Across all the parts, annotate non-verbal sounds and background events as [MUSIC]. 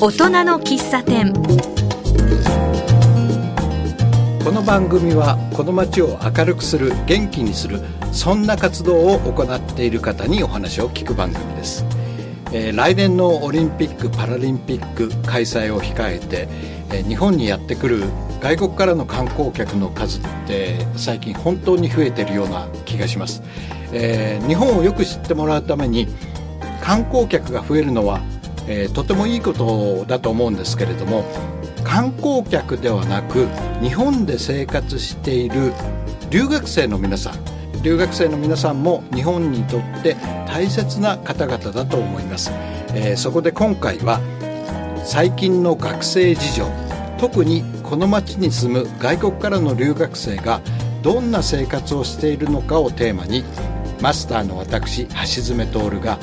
大人の喫茶店。この番組はこの街を明るくする元気にするそんな活動を行っている方にお話を聞く番組です、えー来年のオリンピック・パラリンピック開催を控えて、えー日本にやってくる外国からの観光客の数って最近本当に増えてるような気がします、えー日本をよく知ってもらうために観光客が増えるのは、えーとてもいいことだと思うんですけれども観光客ではなく日本で生活している留学生の皆さん。留学生の皆さんも日本にとって大切な方々だと思います、えーそこで今回は最近の学生事情特にこの町に住む外国からの留学生がどんな生活をしているのかをテーマにマスターの私橋爪徹が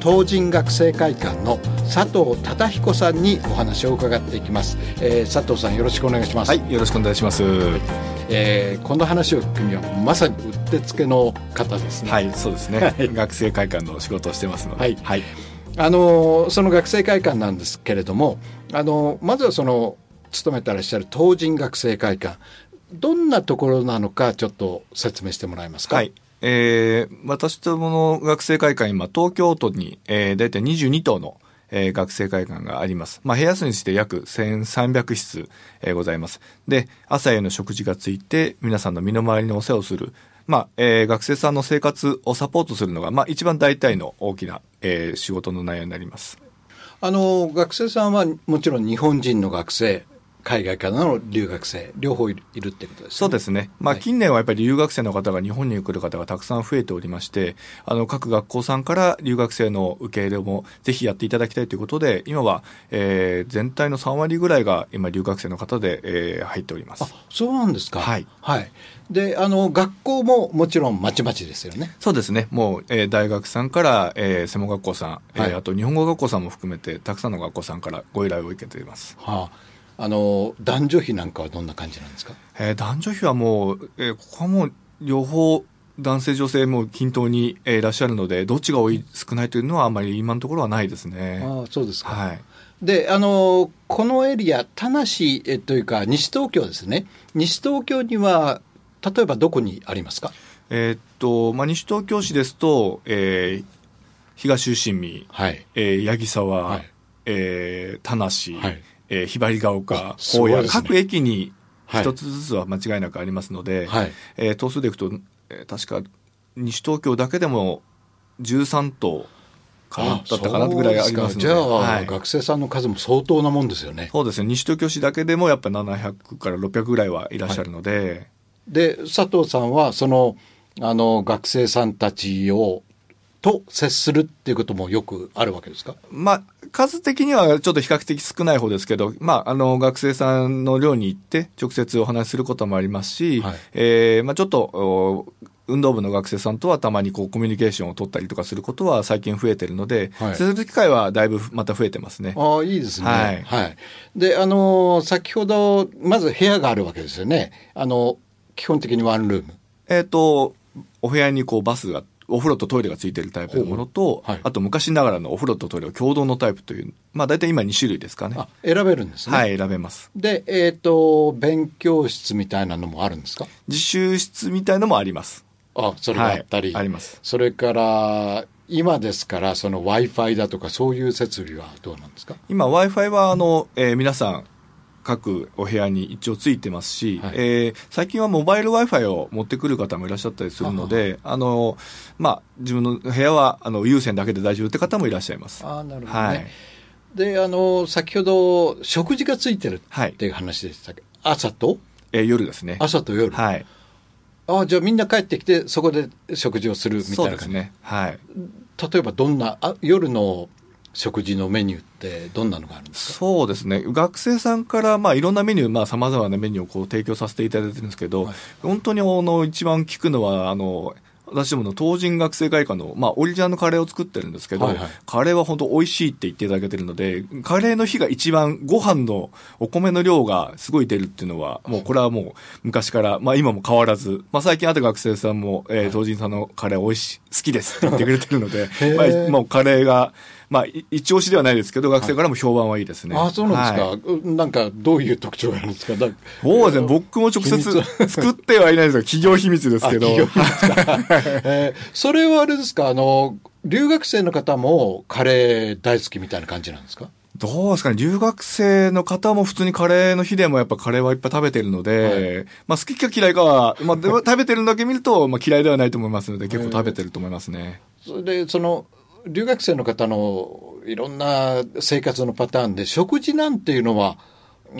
東人学生会館の佐藤忠彦さんにお話を伺っていきます、えー佐藤さんよろしくお願いします、はい、よろしくお願いします。えーこの話を聞くにはまさにうってつけの方ですね、はい、そうですね。はい学生会館の仕事をしてますので。はいはい。あのその学生会館なんですけれどもあのまずはその勤めてらっしゃる東人学生会館どんなところなのかちょっと説明してもらえますか？はい。えー、私どもの学生会館、今、東京都に、えー、大体22棟の、えー学生会館があります。まあ、部屋数にして約1300室、えーございます。で、朝への食事がついて、皆さんの身の回りのお世話をする。まあ、えー学生さんの生活をサポートするのが、まあ、一番大体の大きな、えー仕事の内容になります。あの学生さんはもちろん日本人の学生海外からの留学生両方いるってことですねそうですね。まあ、はい近年はやっぱり留学生の方が日本に来る方がたくさん増えておりまして、あの、各学校さんから留学生の受け入れもぜひやっていただきたいということで、今は、えー全体の3割ぐらいが今留学生の方で、えー入っております。あそうなんですかはい、はい、であの学校ももちろんまちまちですよねそうですね。もう、えー大学さんから、えー専門学校さん、えーはいあと日本語学校さんも含めて、たくさんの学校さんからご依頼を受けています。はああの男女比なんかはどんな感じなんですか？えー男女比はもう、えーここはもう、両方、男性、女性も均等に、えーいらっしゃるので、どっちが多い、少ないというのはあんまり今のところはないですね。ああそうですか、はい。であのこのエリア田無えというか西東京ですね。西東京には例えばどこにありますか？えーっと、まあ、西東京市ですと、えー東中心見、はい。えー八木沢、はい。えー田無、はいえーひばりが丘ね。各駅にはい。一つずつは間違いなくありますので、はい。えー頭数でいくと、えー確か西東京だけでも13棟かな、だったかなぐらいありますので。じゃあ、はい。学生さんの数も相当なもんですよね。そうですね。西東京市だけでもやっぱ700から600ぐらいはいらっしゃるので、で佐藤さんはそのあの学生さんたちをと接するっていうこともよくあるわけですか？まあ、数的にはちょっと比較的少ない方ですけど、まあ、あの、学生さんの寮に行って、直接お話しすることもありますし、はい。えーまあ、ちょっと、お運動部の学生さんとはたまにこう、コミュニケーションを取ったりとかすることは最近増えてるので、はい。接する機会はだいぶまた増えてますね。ああいいですね。はい。であの先ほどまず部屋があるわけですよね。あの基本的にワンルーム。えっ、と、お部屋にこう、バスが、お風呂とトイレがついてるタイプのものと、はい。あと昔ながらのお風呂とトイレを共同のタイプという、まあ大体今2種類ですかね。あ選べるんですね。はい、選べます。でえっ、と勉強室みたいなのもあるんですか？自習室みたいのもあります。あそれがあったり、はいあります。それから今ですからその w i f i だとかそういう設備はどうなんですか？今 Wi-Fi はあの、えー皆さん各お部屋に一応ついてますし、はいえー最近はモバイル Wi-Fi を持ってくる方もいらっしゃったりするので、あの、まあ、自分の部屋はあの有線だけで大丈夫って方もいらっしゃいます。ああなるほどね、はい。であの先ほど食事がついてるはいっていう話でしたけ？ど、朝と？えー夜ですね。朝と夜、はい。ああじゃあみんな帰ってきてそこで食事をするみたいな感じ、ですね。はい。例えばどんなあ夜の食事のメニューってどんなのがあるんですか？そうですね。学生さんから、まあ、いろんなメニュー、まあ、様々なメニューをこう提供させていただいてるんですけど、はい。本当にあの、一番聞くのは、あの、私どもの東人学生会館の、まあ、オリジナルのカレーを作ってるんですけど、はいはい。カレーは本当美味しいって言っていただけてるので、カレーの日が一番ご飯のお米の量がすごい出るっていうのは、もうこれはもう昔から、まあ今も変わらず、まあ最近あと学生さんも、えー、東人さんのカレー美味しい、好きですって [LAUGHS] 言ってくれてるので、まあ、もうカレーが、まあ、一押しではないですけど、学生からも評判はいいですね。ああ、そうなんですか、はい、なんか、どういう特徴があるんですか？そうですね、僕も直接作ってはいないですが、企業秘密ですけど。企業秘密か。[LAUGHS] えー、それはあれですか、あの、留学生の方もカレー大好きみたいな感じなんですか？どうですかね、留学生の方も普通にカレーの日でもやっぱカレーはいっぱい食べてるので、はい、まあ好きか嫌いかは、まあ食べてるのだけ見ると、まあ嫌いではないと思いますので、結構食べてると思いますね。それで、その、留学生の方のいろんな生活のパターンで、食事なんていうのは、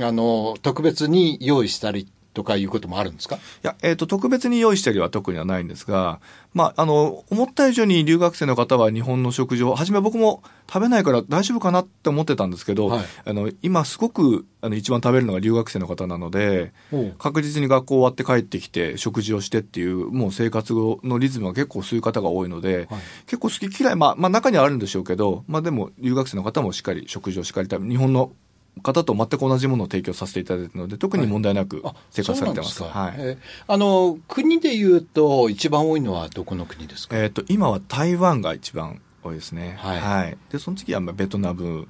あの、特別に用意したりとかいうこともあるんですか？いや、えっ、ー、と、特別に用意したりは特にはないんですが、まあ、あの、思った以上に留学生の方は日本の食事を、初め僕も食べないから大丈夫かなって思ってたんですけど、はい、あの、今すごく、あの、一番食べるのが留学生の方なので、確実に学校終わって帰ってきて食事をしてっていう、もう生活のリズムが結構そういう方が多いので、はい、結構好き嫌い、まあ、まあ中にはあるんでしょうけど、まあでも留学生の方もしっかり食事をしっかり食べ、日本の方と全く同じものを提供させていただいているので、特に問題なく生活されてます。はい、あの国でいうと、一番多いのはどこの国ですか、えーと、今は台湾が一番多いですね。はい、はい、でその次はベトナム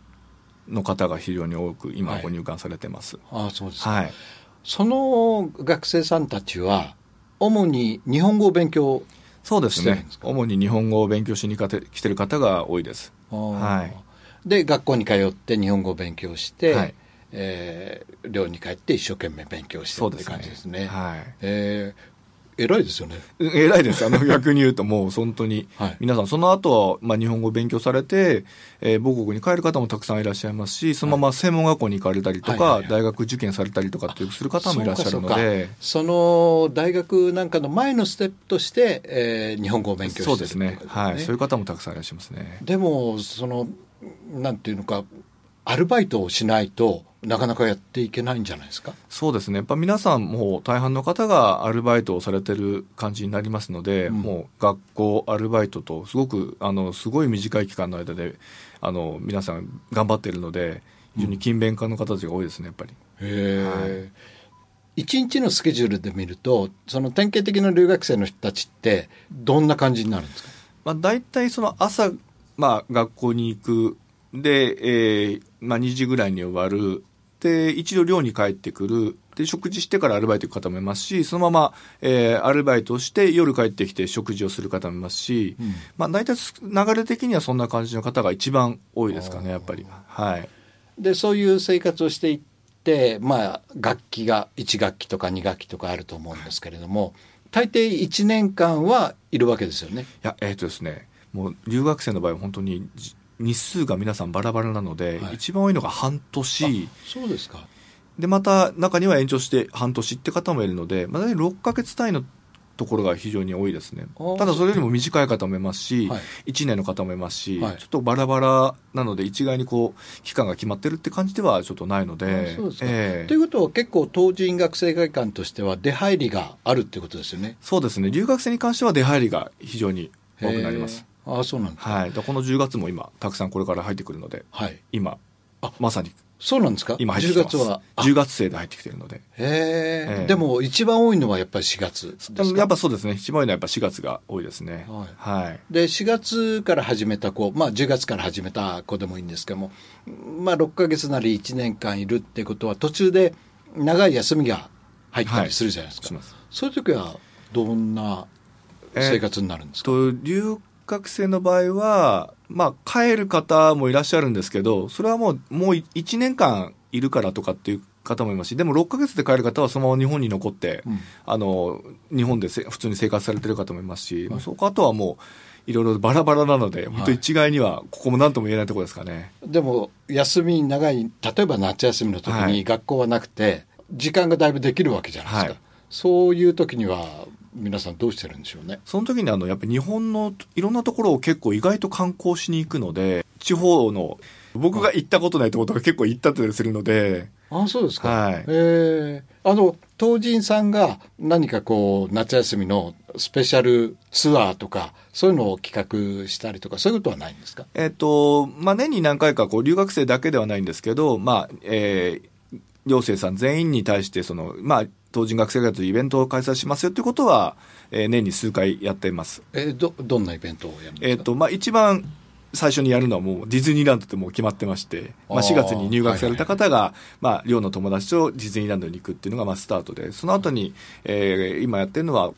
の方が非常に多く、今、ご入管されてます。はい、あそうですか、はい、その学生さんたちは、主に日本語を勉強そうですね。主に日本語を勉強しに来てる方が多いです。はい。で学校に通って日本語を勉強して、はい、えー、寮に帰って一生懸命勉強してって感じですね。すねはい、えー、偉いですよね。偉いです。あの、逆に言うともう本当に、はい、皆さんその後は、まあ日本語を勉強されて、えー、母国に帰る方もたくさんいらっしゃいますし、そのまま専門学校に行かれたりとか、はい、大学受験されたりとかっていうする方もいらっしゃるので。その大学なんかの前のステップとして、えー、日本語を勉強してる、そうですね。はい。そういう方もたくさんいらっしゃいますね。でも、その、なんていうのか、アルバイトをしないとなかなかやっていけないんじゃないですか？そうですね。やっぱ皆さんも大半の方がアルバイトをされてる感じになりますので、うん、もう学校、アルバイトとすごく、あの、すごい短い期間の間で、あの、皆さん頑張ってるので、非常に勤勉家の方たちが多いですね、やっぱり。へえ。一、日のスケジュールで見ると、その典型的な留学生の人たちって、どんな感じになるんですか？まあ、大体その朝まあ、学校に行く。で、えー、まあ、2時ぐらいに終わる。で、一度寮に帰ってくる。で、食事してからアルバイト行く方もいますし、そのまま、えー、アルバイトをして夜帰ってきて食事をする方もいますし、うん、まあ、大体流れ的にはそんな感じの方が一番多いですかね、やっぱり。はい。で、そういう生活をしていって、まあ、楽器が1学期とか2学期とかあると思うんですけれども、大抵1年間はいるわけですよね。いや、えっ、ー、とですね、もう留学生の場合は本当に日数が皆さんバラバラなので、はい、一番多いのが半年。そうですか。で、また中には延長して半年って方もいるので、まあ、6ヶ月単位のところが非常に多いですね。ただそれよりも短い方もいますし、はい、1年の方もいますし、はい、ちょっとバラバラなので一概にこう、期間が決まってるって感じではちょっとないので。そうですか、えー、ということは結構当人学生会館としては出入りがあるってことですよね。そうですね。留学生に関しては出入りが非常に多くなります。あそうなんですはい。この10月も今、たくさんこれから入ってくるので、はい、今、あまさに。そうなんですか？今入ってきてます。10月は。10月生で入ってきてるので。へえ。でも一番多いのはやっぱり4月ですやっぱそうですね。一番多いのはやっぱ4月が多いですね。はい。はい、で、4月から始めた子、まあ10月から始めた子でもいいんですけども、まあ6ヶ月なり1年間いるってことは途中で長い休みが入ったりするじゃないですか。はい、そういう時はどんな生活になるんですか、えー、と留学生の場合は、まあ、帰る方もいらっしゃるんですけど、それはもう、もう1年間いるからとかっていう方もいますし、でも6ヶ月で帰る方はそのまま日本に残って、うん、あの、日本で普通に生活されてる方もいますし、はい、そこあとはもう、いろいろバラバラなので、本当一概には、ここも何とも言えないところですかね。でも、休み長い、例えば夏休みの時に学校はなくて、時間がだいぶできるわけじゃないですか。はい、そういう時には、皆さんどうしてるんでしょうね。その時にあの、やっぱり日本のいろんなところを結構意外と観光しに行くので、地方の、僕が行ったことないところとか結構行ったりするので。あそうですか。はい。ええー、あの、東人さんが何かこう、夏休みのスペシャルツアーとか、そういうのを企画したりとか、そういうことはないんですか？えっ、と、まあ、年に何回かこう、留学生だけではないんですけど、まあ、えー、寮生さん全員に対して、その、まあ、当人学生活イベントを開催しますよということは、えー、年に数回やっています。えー、ど、どんなイベントをやるんですか？えっ、ー、と、まあ、一番、最初にやるのはもうディズニーランドってもう決まってまして、まあ、あー4月に入学された方が、まあ、寮の友達とディズニーランドに行くっていうのがまあスタートで、その後に、えー今やってるのは、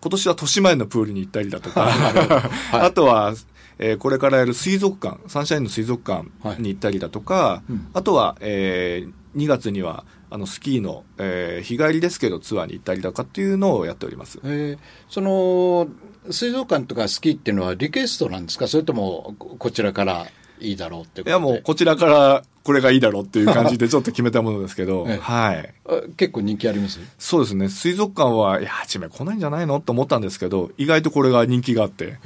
今年は豊島園のプールに行ったりだとか、[LAUGHS] [LAUGHS] あとは、えーこれからやる水族館、サンシャインの水族館に行ったりだとか、うん。あとは、えー2月には、あの、スキーの、えー日帰りですけどツアーに行ったりだとかっていうのをやっております。えーその水族館とかスキーっていうのはリクエストなんですか？それともここちらからいいだろうってことで？いやもう、こちらからこれがいいだろうっていう感じで [LAUGHS] ちょっと決めたものですけど、ええはい。あ結構人気あります？そうですね。水族館は、いや、初め来ないんじゃないの？と思ったんですけど、意外とこれが人気があって、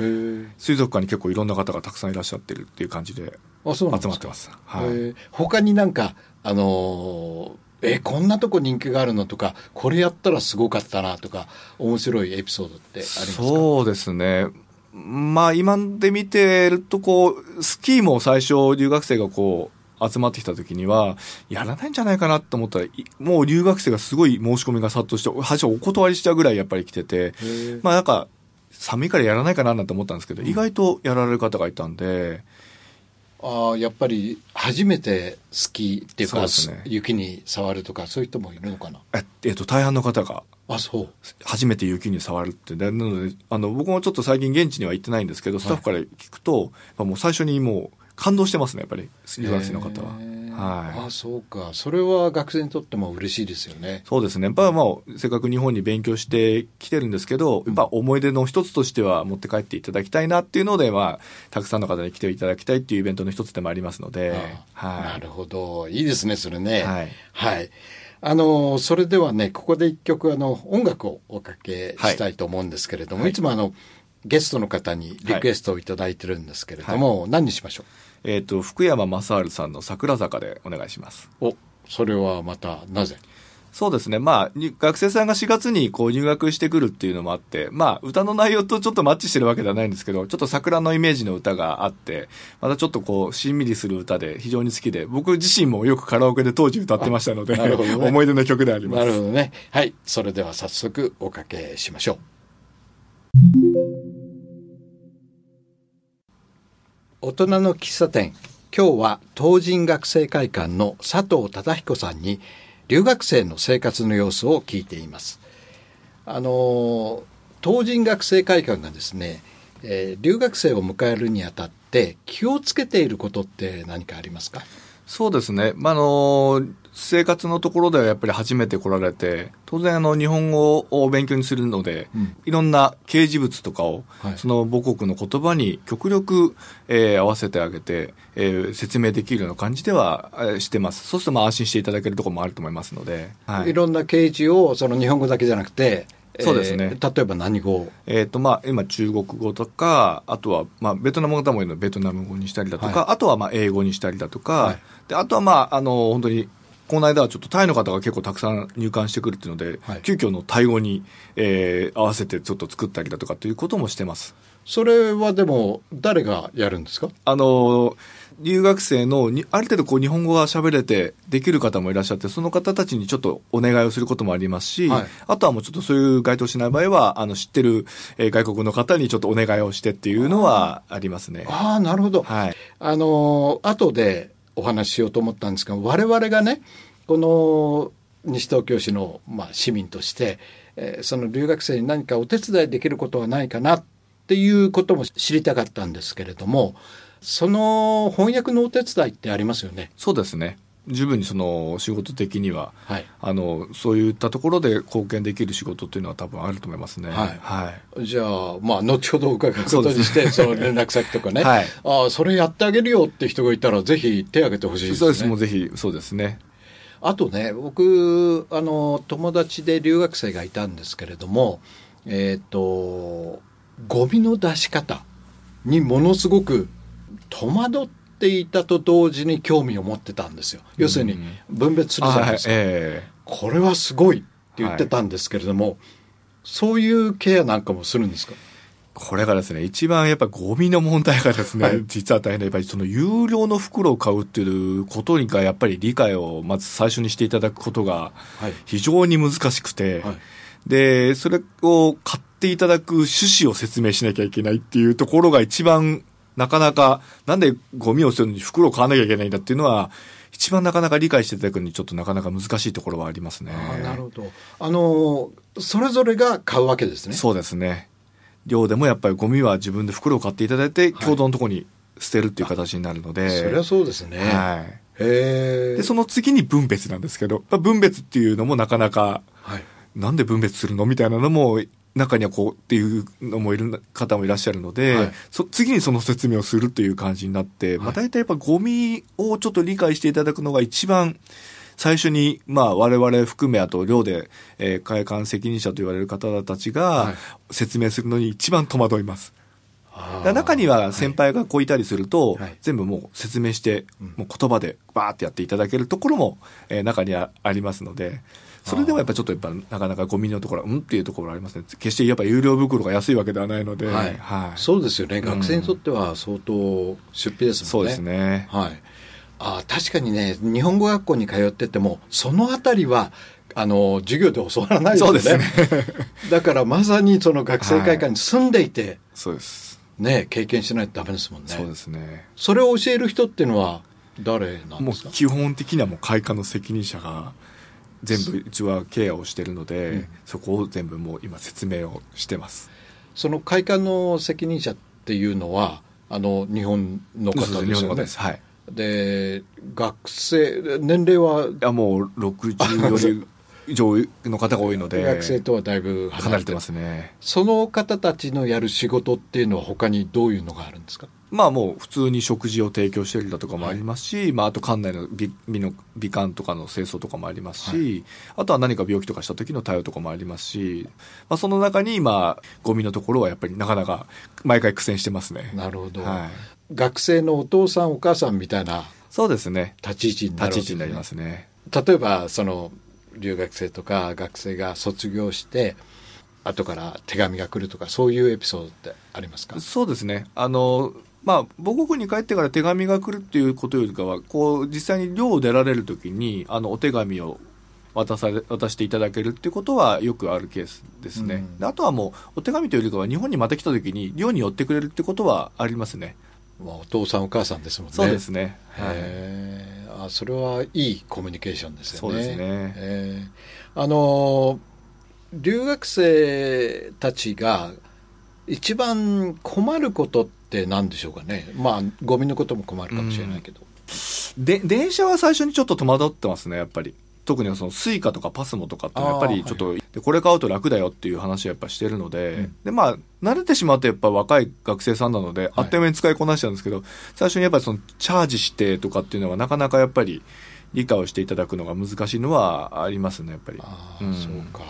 水族館に結構いろんな方がたくさんいらっしゃってるっていう感じで集まってます。はい。他になんかあのーえこんなとこ人気があるのとかこれやったらすごかったなとか面白いエピソードってありますか？そうですね。まあ今で見てるとこう、スキーも最初留学生がこう集まってきた時には、やらないんじゃないかなと思ったら、いもう留学生がすごい申し込みが殺到して、最初お断りしちゃうぐらいやっぱり来てて、まあなんか、寒いからやらないかななんて思ったんですけど、意外とやられる方がいたんで、ああやっぱり初めてスキーっていうかね。雪に触るとかそういう人もいるのかな？ええっと、大半の方が。あそう。初めて雪に触るって。でなので、あの、僕もちょっと最近現地には行ってないんですけど、スタッフから聞くと、まあもう最初にもう感動してますね、やっぱり、留学生の方は。はい。あそうか。それは学生にとっても嬉しいですよね。そうですね。やっぱまあ、せっかく日本に勉強してきてるんですけど、やっぱ思い出の一つとしては持って帰っていただきたいなっていうので、まあ、たくさんの方に来ていただきたいっていうイベントの一つでもありますので、ああなはるほど。いいですねそれね。はい。はい。あのそれではねここで一曲あの音楽をおかけしたいと思うんですけれども、はい。い、つもあのゲストの方にリクエストをいただいてるんですけれども、何にしましょい。えっ、と、福山雅治さんの桜坂でお願いします。うおそれはまたなぜ？そうですね。まあ、に学生さんが4月にこう入学してくるっていうのもあって、まあ、歌の内容とちょっとマッチしてるわけではないんですけど、ちょっと桜のイメージの歌があって、またちょっとこう、しんみりする歌で非常に好きで、僕自身もよくカラオケで当時歌ってましたので、[LAUGHS] ね [LAUGHS] 思い出の曲であります。なるほどねはいそれでは早速おかけしましょう大人の喫茶店。今日は東人学生会館の佐藤忠彦さんに留学生の生活の様子を聞いています。あの東人学生会館がですね、えー留学生を迎えるにあたって気をつけていることって何かありますか？そうですね。まあ、あの、生活のところではやっぱり初めて来られて、当然あの、日本語を勉強にするので、うん。いろんな掲示物とかを、はい。その母国の言葉に極力、えー合わせてあげて、えー説明できるような感じでは、えーしてます。そうするとまあ安心していただけるところもあると思いますので、はい。い、ろんな掲示をその日本語だけじゃなくて、そうですね。えー例えば何語？えっ、と、まあ、今、中国語とか、あとは、まあ、ベトナム語方もいるので、ベトナム語にしたりだとか、はあとは、まあ、英語にしたりだとか、はい。で、あとは、まあ、あの、本当に、この間はちょっとタイの方が結構たくさん入館してくるっていうので、はい急遽のタイ語に、えー合わせてちょっと作ったりだとかっていうこともしてます。それはでも誰がやるんですか？あの、留学生のに、ある程度こう日本語が喋れてできる方もいらっしゃって、その方たちにちょっとお願いをすることもありますし、はいあとはもうちょっとそういう該当しない場合は、あの、知ってる、えー外国の方にちょっとお願いをしてっていうのはありますね。ああなるほど、はい。あの後でお話ししようと思ったんですが我々がねこの西東京市の、まあ、市民として、えーその留学生に何かお手伝いできることはないかなっていうことも知りたかったんですけれどもその翻訳のお手伝いってありますよね。そうですね。十分にその仕事的には、はいあの、そういったところで貢献できる仕事っていうのは多分あると思いますね。はいはい。じゃあ、まあ、後ほど伺うことにして、その連絡先とかね、[LAUGHS] はいああ、それやってあげるよって人がいたら、ぜひ手挙げてほしいですね。そうです。もうぜひ、そうですね。あとね、僕、あの、友達で留学生がいたんですけれども、えっ、と、ゴミの出し方にものすごく戸惑っていたと同時に興味を持ってたんですよ。要するに、分別するじゃないですか。ええ。これはすごいって言ってたんですけれども、そういうケアなんかもするんですか？これがですね、一番やっぱゴミの問題がですね、はい。実は大変で、やっぱりその有料の袋を買うっていうことがやっぱり理解をまず最初にしていただくことがはい。非常に難しくて、はい。で、それを買っていただく趣旨を説明しなきゃいけないっていうところが一番なかなか、なんでゴミを捨てるのに袋を買わなきゃいけないんだっていうのは、一番なかなか理解していただくのにちょっとなかなか難しいところはありますね。あなるほど。あの、それぞれが買うわけですね。そうですね。量でもやっぱりゴミは自分で袋を買っていただいて、共同のところに捨てるっていう形になるので。そりゃそうですね。はい。へで、その次に分別なんですけど、分別っていうのもなかなか、はい、なんで分別するの？みたいなのも、中にはこうっていうのもいる方もいらっしゃるので、はい、そ次にその説明をするという感じになって、はい、まあ大体やっぱゴミをちょっと理解していただくのが一番、最初に、まあ、我々含め、あと、寮で、えー、会館責任者と言われる方たちが、説明するのに一番戸惑います。中には先輩がこういたりすると、はい、全部もう説明して、もう言葉でバーってやっていただけるところも、えー、中にはありますので、それでもやっぱちょっとやっぱなかなかゴミのところは、うんっていうところありますね。決してやっぱ有料袋が安いわけではないので。はい。はい、そうですよね。学生にとっては相当出費ですもんね。そうですね。はい。あ確かにね、日本語学校に通ってても、そのあたりは、あの、授業で教わらないですよね。そうですね。[LAUGHS] だからまさにその学生会館に住んでいて、はい、そうです。ね、経験しないとダメですもんね。そうですね。それを教える人っていうのは誰なんですか？もう基本的にはもう会館の責任者が全部うちはケアをしてるので、うん、そこを全部もう今説明をしてます。その会館の責任者っていうのは、あの、日本の方ですよね？です。はい。で、学生、年齢は？いや、もう60より以上の方が多いので [LAUGHS] 学生とはだいぶ離れてますねその方たちのやる仕事っていうのは他にどういうのがあるんですか？まあもう普通に食事を提供してるだとかもありますし、はい、まああと館内の美の美観とかの清掃とかもありますし、はい、あとは何か病気とかした時の対応とかもありますし、まあその中にまあゴミのところはやっぱりなかなか毎回苦戦してますね。なるほど。はい、学生のお父さんお母さんみたいなそうですね。立ち位置になる、ね、立ち位置になりますね。例えばその留学生とか学生が卒業して後から手紙が来るとかそういうエピソードってありますか？そうですねあのまあ、母国に帰ってから手紙が来るっていうことよりかは、こう、実際に寮を出られるときに、あの、お手紙を渡され、渡していただけるっていうことはよくあるケースですね。うん、あとはもう、お手紙というよりかは、日本にまた来たときに、寮に寄ってくれるってことはありますね。まあ、お父さんお母さんですもんね。そうですね。はい。あそれはいいコミュニケーションですよね。そうですね。えー、あの留学生たちが一番困ることって何でしょうかね。まあゴミのことも困るかもしれないけど。で電車は最初にちょっと戸惑ってますねやっぱり。特にその Suica とか PASMO とかってやっぱりちょっと、はい、でこれ買うと楽だよっていう話をやっぱしてるので、うん、でまあ慣れてしまうとやっぱ若い学生さんなので、はい、あっという間に使いこなしちゃうんですけど最初にやっぱりそのチャージしてとかっていうのはなかなかやっぱり理解をしていただくのが難しいのはありますねやっぱり。あうん、そうか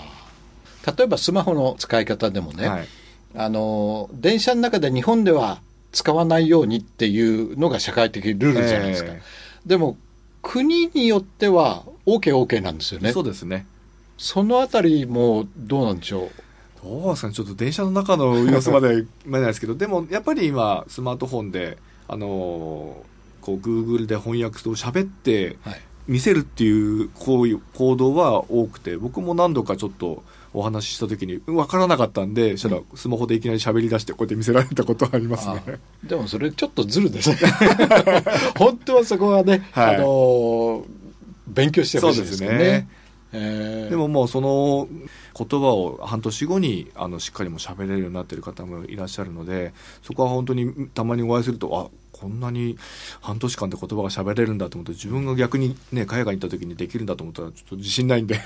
例えばスマホの使い方でもね、はい、あの電車の中で日本では使わないようにっていうのが社会的ルールじゃないですか。えー、でも国によっては OK、OK なんですよね。そうですね。そのあたりもどうなんでしょう？どうですかね、ちょっと電車の中の様子まで見えないですけど、でもやっぱり今、スマートフォンで、あのー、こう、Google で翻訳と喋って見せるっていう行為、行動は多くて、僕も何度かちょっと、お話しした時に分からなかったんで、したらスマホでいきなり喋り出してこうやって見せられたことありますね。でもそれちょっとずるですね。[LAUGHS] 本当はそこはね、はい、あのー、勉強してほしいですね。ですね。えー、でももうその言葉を半年後にあのしっかりも喋れるようになっている方もいらっしゃるのでそこは本当にたまにお会いするとあこんなに半年間で言葉が喋れるんだと思って自分が逆に、ね、海外に行った時にできるんだと思ったらちょっと自信ないんで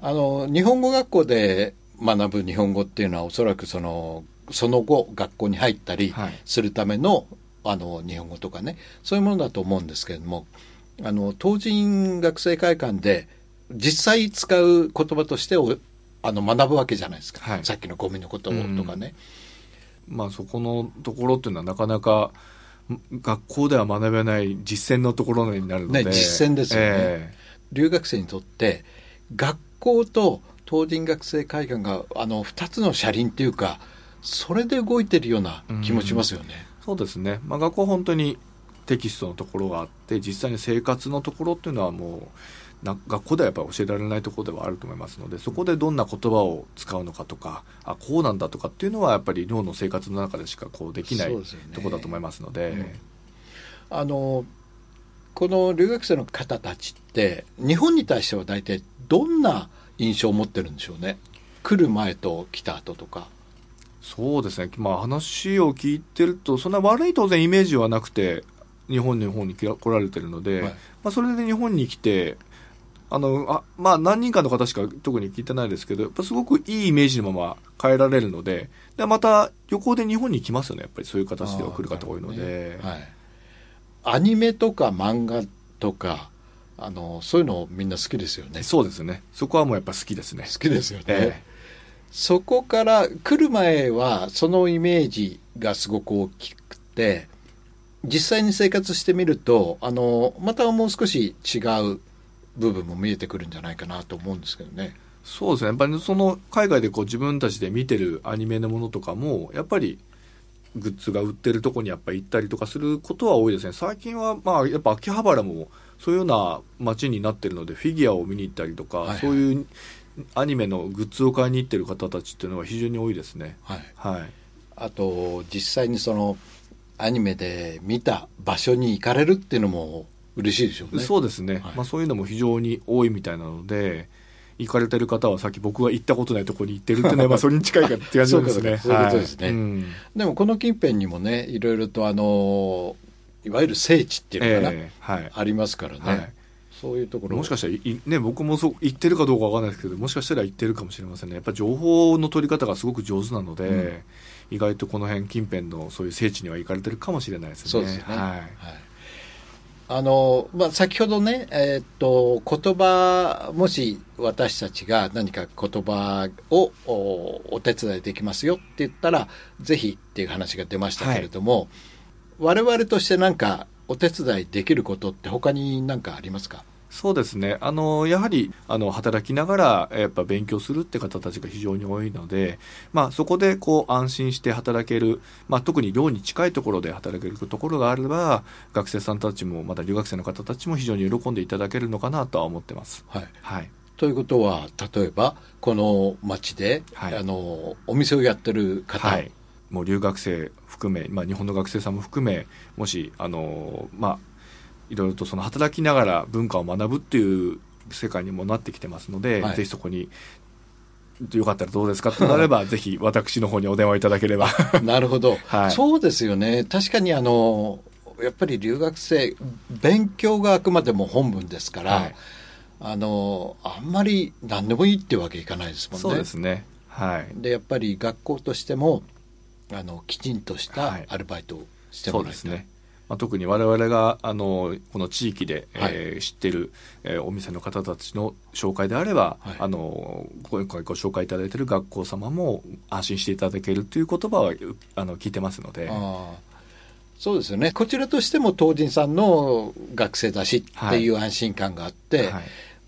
あの日本語学校で学ぶ日本語っていうのはおそらくそのその後学校に入ったりするためのはい、あの日本語とかね。そういうものだと思うんですけれどもあの東人学生会館で実際使う言葉としてあの学ぶわけじゃないですか、はい、さっきのゴミのこととかね。まあそこのところっていうのはなかなか学校では学べない実践のところになるので、ね、実践ですよね、えー、留学生にとって学校と東人学生会館があの2つの車輪っていうかそれで動いてるような気もしますよね。うそうですね、まあ、学校本当にテキストのところがあって実際に生活のところっていうのはもうな学校ではやっぱり教えられないところではあると思いますのでそこでどんな言葉を使うのかとかあこうなんだとかっていうのはやっぱり寮の生活の中でしかこうできない、ね、ところだと思いますので、うん、あのこの留学生の方たちって日本に対しては大体どんな印象を持ってるんでしょうね。来る前と来た後とか。そうですね、まあ、話を聞いてるとそんな悪い当然イメージはなくて日本の方に来られてるので、はい、まあ、それで日本に来てあのあまあ、何人かの方しか特に聞いてないですけど、やっぱすごくいいイメージのまま変えられるので、でまた旅行で日本に来ますよね、やっぱりそういう形では来る方多いので、ね。はい。アニメとか漫画とか、あのそういうのみんな好きですよね。そうですね。そこはもうやっぱ好きですね。好きですよね。えー、そこから来る前はそのイメージがすごく大きくて、実際に生活してみると、あのまたもう少し違う部分も見えてくるんじゃないかなと思うんですけどね。そうですね。やっぱりその海外でこう自分たちで見てるアニメのものとかも、やっぱりグッズが売ってるとこにやっぱり行ったりとかすることは多いですね。最近はまあやっぱ秋葉原もそういうような街になってるので、フィギュアを見に行ったりとか、はいはい、そういうアニメのグッズを買いに行ってる方たちっていうのは非常に多いですね。はい。はい、あと実際にそのアニメで見た場所に行かれるっていうのも嬉しいでしょうね。そうですね、はい、まあ、そういうのも非常に多いみたいなので、行かれてる方はさっき僕が行ったことないところに行ってるっていうのは、[LAUGHS] まあそれに近いかって感じですね。そういうことですね。うん、でもこの近辺にもね、いろいろとあの、いわゆる聖地っていうのかな、えー、はい、ありますからね。はい。そういうところ。もしかしたらい、ね、僕もそう言ってるかどうかわかんないですけどもしかしたら言ってるかもしれませんね。やっぱ情報の取り方がすごく上手なので、うん、意外とこの辺近辺のそういう聖地には行かれてるかもしれないですね。そうですね、はい、はい。あの、まあ、先ほどね、えー、っと、言葉、もし私たちが何か言葉をお手伝いできますよって言ったら、ぜひっていう話が出ましたけれども、はい、我々として何かお手伝いできることって他に何かありますか？そうですね。あの、やはり、あの、働きながら、やっぱ勉強するって方たちが非常に多いので、まあ、そこで、こう、安心して働ける、まあ、特に寮に近いところで働けるところがあれば、学生さんたちも、また留学生の方たちも非常に喜んでいただけるのかなとは思ってます。はい。はい。ということは、例えば、この町で、はい、あの、お店をやってる方、はい、もう留学生含め、まあ、日本の学生さんも含め、もし、あの、まあ、いろいろとその働きながら文化を学ぶっていう世界にもなってきてますので、はい、ぜひそこによかったらどうですかとなれば、[LAUGHS] ぜひ私の方にお電話いただければ。[LAUGHS] なるほど、[LAUGHS] はい、そうですよね。確かにあの、やっぱり留学生、勉強があくまでも本文ですから、はい、あの、あんまり何でもいいってわけいかないですもんね。そうですね。はい。で、やっぱり学校としても、あの、きちんとしたアルバイトをしてもらいたい。そうですね。まあ、特に我々があのこの地域で、はい、えー、知ってる、えー、お店の方たちの紹介であれば、はい、あの今回ご紹介いただいている学校様も安心していただけるという言葉はあの聞いてますので。そうですよね。こちらとしても東人さんの学生だしっていう安心感があって、はい、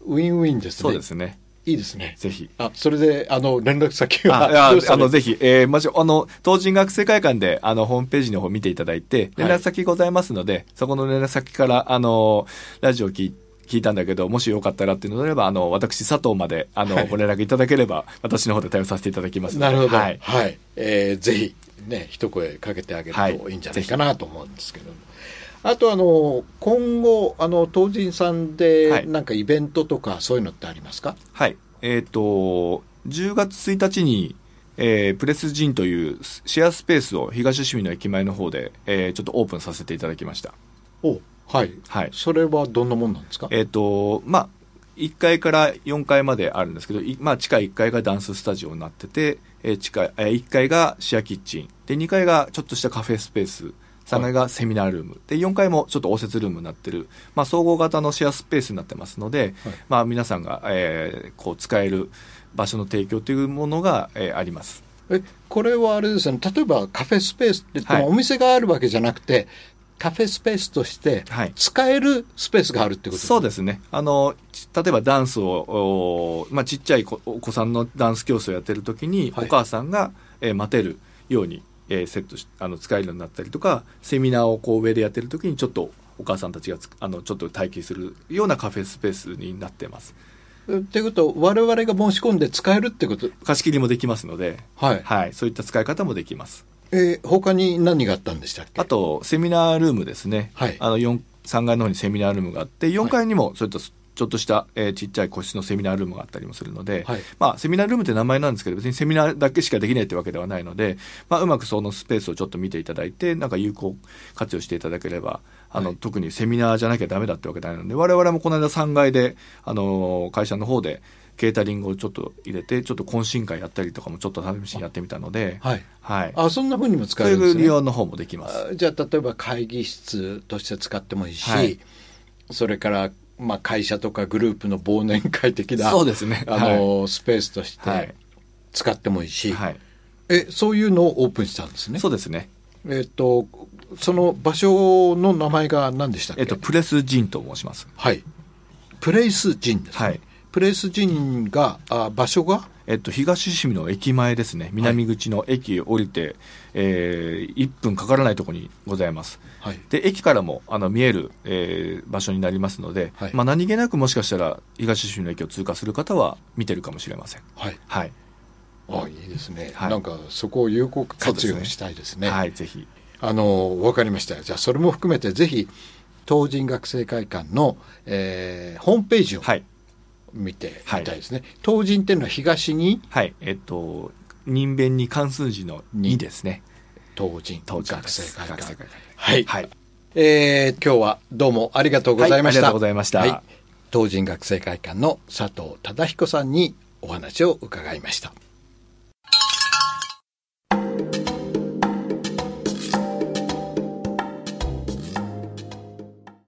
ウィンウィンですね。そうですね。いいですね。ぜひ。あ、それで、あの、連絡先はああの、ぜひ、えー、まじ、あの、東人学生会館で、あの、ホームページの方見ていただいて、連絡先ございますので、はい、そこの連絡先から、あの、ラジオ聞いて、聞いたんだけど、もしよかったらっていうのであれば、あの、私、佐藤まで、あの、はい、ご連絡いただければ、私の方で対応させていただきますなるほど。はい。はい。えー、ぜひ、ね、一声かけてあげるといいんじゃないかなと思うんですけど。あとあの今後あの東人さんでなんかイベントとかそういうのってありますか？はいえっ、ー、と、10月1日に、えー、プレスジンというシェアスペースを東市民の駅前の方で、えー、ちょっとオープンさせていただきました。おはい。はい。それはどんなもんなんですか？えっ、ー、と、まあ、1階から4階まであるんですけど、まあ、地下1階がダンススタジオになってて、えー、地下、えー、1階がシェアキッチン。で、2階がちょっとしたカフェスペース。3階がセミナールーム、で4階もちょっと応接ルームになってる、まあ、総合型のシェアスペースになってますので、はい、まあ、皆さんが、えー、こう使える場所の提供というものが、えー、あります。えこれはあれですね。例えばカフェスペースって言っても、お店があるわけじゃなくてカフェスペースとして使えるスペースがあるってこと、はい、そうですね。あの例えばダンスを、まあ、ちっちゃいお子さんのダンス教室をやってる時に、はい、お母さんが、えー、待てるようにえー、セットしあの使えるようになったりとかセミナーをこう上でやってる時にちょっとお母さんたちがつあのちょっと待機するようなカフェスペースになってます。っていうこと我々が申し込んで使えるってこと？貸し切りもできますので、はいはい、そういった使い方もできます。えー他に何があったんでしたっけ？あと、セミナールームですね。はいあの、4、3階の方にセミナールームがあって、4階にもそういったちょっとした、えーちっちゃい個室のセミナールームがあったりもするので、はい。まあ、セミナールームって名前なんですけど、別にセミナーだけしかできないってわけではないので、まあ、うまくそのスペースをちょっと見ていただいて、なんか有効活用していただければ、あの、はい。特にセミナーじゃなきゃダメだってわけではないので、我々もこの間3階で、あの、会社の方で、ケータリングをちょっと入れて、ちょっと懇親会やったりとかもちょっと試しにやってみたので、はい。はい。あそんなふうにも使えるんですね。利用の方もできます。あじゃあ例えば会議室として使ってもいいし、はい。それから、まあ、会社とかグループの忘年会的なそうですね。あの、スペースとしはい。て使ってもいいし、はい。えそういうのをオープンしたんですね？そうですね。えっとその場所の名前が何でしたっけ、えっと、プレスジンと申します。はい。プレイスジンですね、はい。プレイスジンがあ場所が？えっと、東伏見の駅前ですね。南口の駅降りて、えー、1分かからないところにございます。はいで、駅からもあの見える、えー場所になりますので、はいまあ何気なくもしかしたら東伏見の駅を通過する方は見てるかもしれません。はいはい。あいいですね、はいなんかそこを有効活用そうですねしたいですねはい、ぜひ。あの、わかりました。じゃあ、それも含めて、ぜひ、東人学生会館の、えーホームページをはい。見てはいみたいですね。東人っていうのは東に？はい。えっと、人弁に関数字の2ですね。東人東人学生会館学生会館。はい。はい。えー今日はどうもありがとうございました。はいありがとうございましたはい東人学生会館の佐藤忠彦さんにお話を伺いました。